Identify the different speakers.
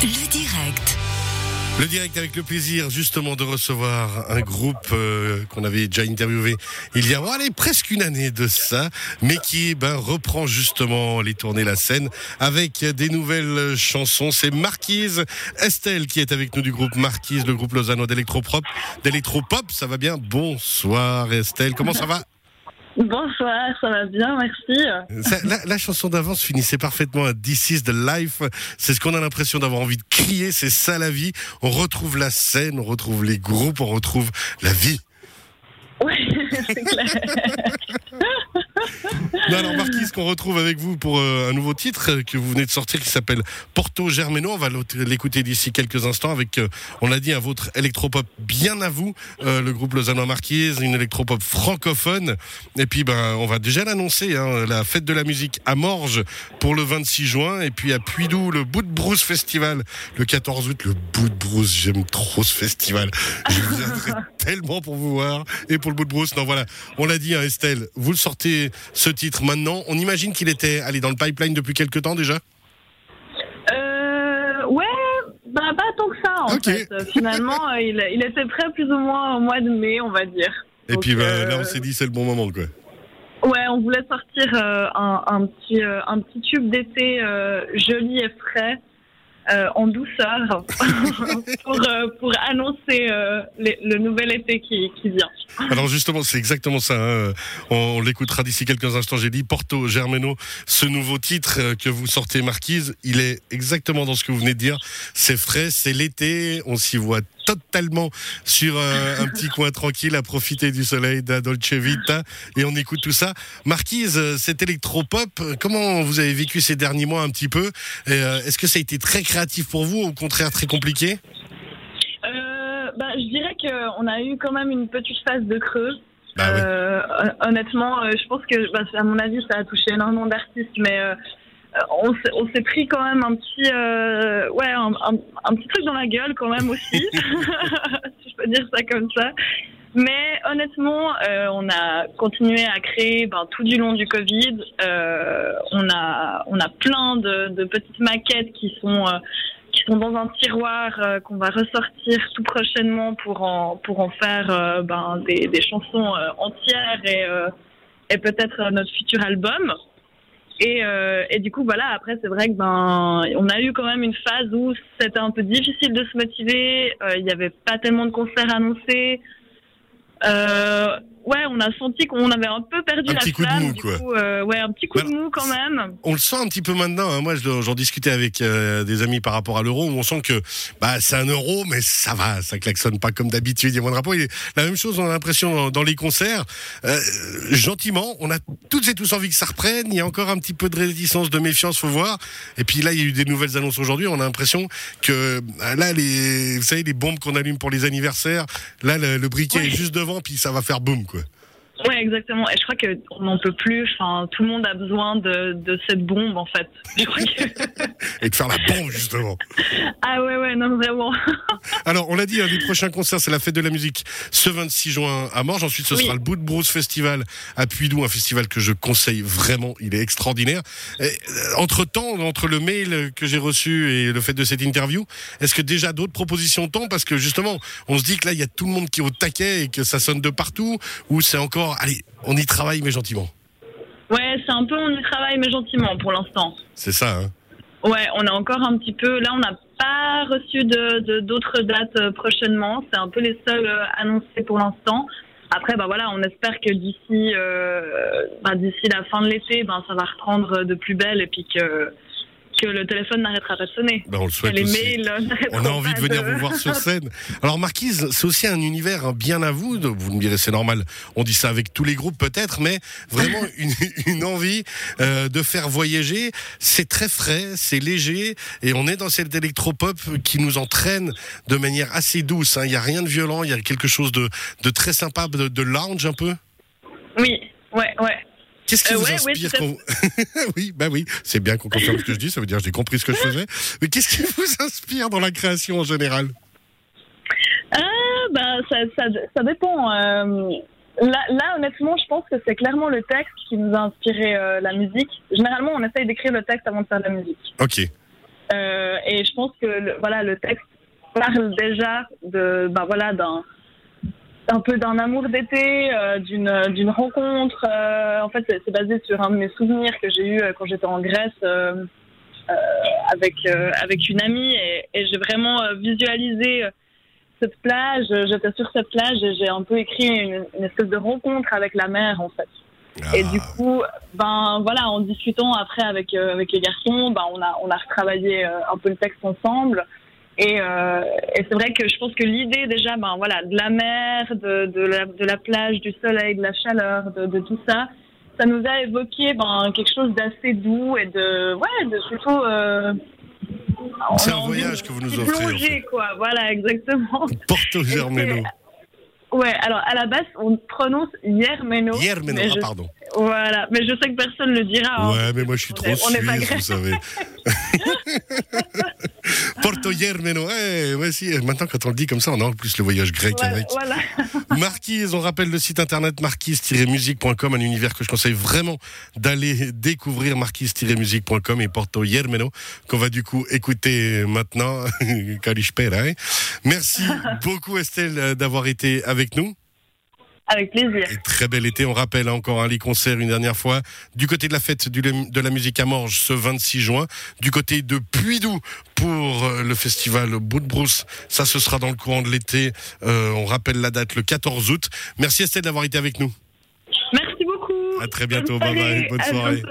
Speaker 1: Le direct.
Speaker 2: Le direct avec le plaisir justement de recevoir un groupe euh, qu'on avait déjà interviewé il y a allez, presque une année de ça, mais qui ben, reprend justement les tournées la scène avec des nouvelles chansons. C'est Marquise Estelle qui est avec nous du groupe Marquise, le groupe Lausanne d'électropop. D'électropop, ça va bien? Bonsoir Estelle, comment ça va?
Speaker 3: Bonsoir, ça va bien, merci.
Speaker 2: Ça, la, la, chanson d'avance finissait parfaitement à This is the life. C'est ce qu'on a l'impression d'avoir envie de crier, c'est ça la vie. On retrouve la scène, on retrouve les groupes, on retrouve la vie.
Speaker 3: Oui, c'est clair.
Speaker 2: Non, alors Marquise, qu'on retrouve avec vous pour euh, un nouveau titre que vous venez de sortir qui s'appelle Porto Germeno. On va l'écouter d'ici quelques instants avec, euh, on l'a dit, un votre électropop bien à vous, euh, le groupe Lausanne Marquise, une électropop francophone. Et puis, ben, on va déjà l'annoncer, hein, la fête de la musique à Morges pour le 26 juin. Et puis à Puydou, le Bout de Brousse Festival le 14 août. Le Bout de Brousse, j'aime trop ce festival. Je viendrai tellement pour vous voir et pour le Bout de Brousse. Non, voilà, on l'a dit, hein, Estelle, vous le sortez ce titre maintenant. On imagine qu'il était allé dans le pipeline depuis quelques temps déjà
Speaker 3: euh, Ouais, bah, pas tant que ça en fait. Finalement, euh, il, il, était prêt plus ou moins au mois de mai, on va dire.
Speaker 2: Et puis bah, euh... là, on s'est dit c'est le bon moment quoi.
Speaker 3: Ouais, on voulait sortir euh, un, un, petit, euh, un petit tube d'été euh, joli et frais euh, en douceur pour, euh, pour annoncer euh, les, le nouvel été qui, qui, vient.
Speaker 2: Alors justement, c'est exactement ça. Hein. On, l'écoutera d'ici quelques instants. J'ai dit Porto Germeno, ce nouveau titre que vous sortez, Marquise, il est exactement dans ce que vous venez de dire. C'est frais, c'est l'été, on s'y voit totalement sur un, un, petit coin tranquille à profiter du soleil d'un Dolce Vita et on écoute tout ça. Marquise, cet électropop, comment vous avez vécu ces derniers mois un petit peu? Est-ce que ça a été très créatif pour vous ou au contraire très compliqué?
Speaker 3: euh, bah, Je dirais qu'on a eu quand même une petite phase de creux.
Speaker 2: Bah oui.
Speaker 3: euh, honnêtement, euh, je pense que, bah, à mon avis, ça a touché énormément d'artistes, mais euh, on s'est pris quand même un petit, ouais, un, un, un, petit truc dans la gueule quand même aussi, si je peux dire ça comme ça. Mais honnêtement, on a continué à créer ben, tout du long du Covid. On a, on a plein de, de petites maquettes qui sont, sont dans un tiroir euh, qu'on va ressortir tout prochainement pour en, pour en faire ben, des, des chansons entières et, et peut-être notre futur album. Et, euh, et, du coup, voilà, après, c'est vrai que ben, on a eu quand même une phase où c'était un peu difficile de se motiver. Euh, il n'y avait pas tellement de concerts annoncés. Ouais, on a senti qu'on avait un peu perdu
Speaker 2: un
Speaker 3: la
Speaker 2: petit
Speaker 3: flamme.
Speaker 2: Coup de mou,
Speaker 3: du
Speaker 2: quoi.
Speaker 3: coup, euh, ouais, un petit coup
Speaker 2: Voilà.
Speaker 3: de mou quand même.
Speaker 2: On le sent un petit peu maintenant. Hein. Moi, je- j'en discutais avec euh, des amis par rapport à l'euro, où on sent que bah, c'est un euro, mais ça va, ça klaxonne pas comme d'habitude. Il y a moins de. Et la même chose, on a l'impression dans, dans les concerts. Euh, gentiment, on a toutes et tous envie que ça reprenne. Il y a encore un petit peu de réticence, de méfiance, faut voir. Et puis là, il y a eu des nouvelles annonces aujourd'hui. On a l'impression que bah, là, les, vous savez, les bombes qu'on allume pour les anniversaires, là, le, le briquet est juste devant, puis ça va faire boum, quoi.
Speaker 3: Ouais, exactement. Et je crois qu'on n'en peut plus. Enfin, tout le monde a besoin de, de cette bombe, en fait. Je crois que-
Speaker 2: Et de faire la bombe, justement.
Speaker 3: ah ouais, ouais, non, vraiment.
Speaker 2: Alors, on l'a dit, un des prochains concerts, c'est la fête de la musique ce 26 juin à Morges. Ensuite, ce
Speaker 3: Oui.
Speaker 2: sera le Bout de Brousse Festival à Puydou, un festival que je conseille vraiment. Il est extraordinaire. entre temps, entre le mail que j'ai reçu et le fait de cette interview, est-ce que déjà d'autres propositions tombent Parce que justement, on se dit que là, il y a tout le monde qui est au taquet et que ça sonne de partout, ou c'est encore, allez, on y travaille, mais gentiment.
Speaker 3: Ouais, c'est un peu, on y travaille, mais gentiment pour l'instant.
Speaker 2: C'est ça, hein
Speaker 3: Ouais, on a encore un petit peu. Là, on n'a pas reçu de d'autres dates euh, prochainement. C'est un peu les seuls euh, annoncés pour l'instant. Après, bah voilà, on espère que d'ici euh, bah, d'ici la fin de l'été, ben ça va reprendre de plus belle et puis que que le téléphone n'arrêtera pas de sonner.
Speaker 2: Ben, on le souhaite
Speaker 3: les
Speaker 2: aussi.
Speaker 3: mails
Speaker 2: On a envie de venir vous voir sur scène. Alors Marquise, c'est aussi un univers hein, bien à vous. Vous me direz c'est normal. On dit ça avec tous les groupes peut-être, mais vraiment une, une envie euh, de faire voyager. C'est très frais, c'est léger, et on est dans cette électropop qui nous entraîne de manière assez douce. hein. Il n'y a rien de violent, il y a quelque chose de, de très sympa, de, de lounge un peu?
Speaker 3: Oui, ouais, ouais.
Speaker 2: Qu'est-ce qui
Speaker 3: Euh,
Speaker 2: vous
Speaker 3: ouais,
Speaker 2: inspire quand vous... Oui, bah oui, c'est bien qu'on confirme ce que je dis, ça veut dire que j'ai compris ce que je faisais. Mais qu'est-ce qui vous inspire dans la création en général?
Speaker 3: Ah, bah, ça, ça, ça dépend. Euh, là, là, honnêtement, je pense que c'est clairement le texte qui nous a inspiré euh, la musique. Généralement, on essaye d'écrire le texte avant de faire de la musique.
Speaker 2: Ok.
Speaker 3: et je pense que le, voilà, le texte parle déjà de, ben voilà, d'un un peu d'un amour d'été, d'une d'une rencontre. en fait, c'est basé sur un de mes souvenirs que j'ai eu quand j'étais en Grèce avec avec une amie et, et j'ai vraiment visualisé cette plage, j'étais sur cette plage et j'ai un peu écrit une, espèce de rencontre avec la mer en fait. Et du ah. coup, ben voilà, en discutant après avec euh, avec les garçons, ben on a on a retravaillé euh, un peu le texte ensemble. Et, euh, et c'est vrai que je pense que l'idée déjà, ben voilà, de la mer, de, de, la, de la plage, du soleil, de la chaleur, de, de tout ça, ça nous a évoqué ben, quelque chose d'assez doux et de ouais, de surtout
Speaker 2: c'est un voyage que vous nous offrez.
Speaker 3: Plonger, quoi. Voilà, exactement.
Speaker 2: Porto Germano.
Speaker 3: Ouais, alors à la base, on prononce Yermeno.
Speaker 2: Yermeno, ah, pardon.
Speaker 3: Voilà, mais je sais que personne ne le dira. Hein.
Speaker 2: Ouais, mais moi je suis trop suisse, vous savez. Porto Yermeno, ouais, ouais, si. Maintenant, quand on le dit comme ça, on a en plus le voyage grec avec.
Speaker 3: Voilà.
Speaker 2: Marquise, on rappelle le site internet marquise-musique.com, un univers que je conseille vraiment d'aller découvrir, marquise-musique.com et Porto Yermeno, qu'on va du coup écouter maintenant. Hein. Merci beaucoup Estelle d'avoir été avec nous.
Speaker 3: Avec plaisir.
Speaker 2: très bel été. On rappelle encore un les concerts une dernière fois. Du côté de la fête de la musique à Morges ce 26 juin. Du côté de Puydou pour euh, le festival Bout de Brousse. Ça, ce sera dans le courant de l'été. Euh, on rappelle la date le 14 août. Merci Estelle d'avoir été avec nous.
Speaker 3: Merci beaucoup.
Speaker 2: À très bientôt. Bye bye. Bonne soirée.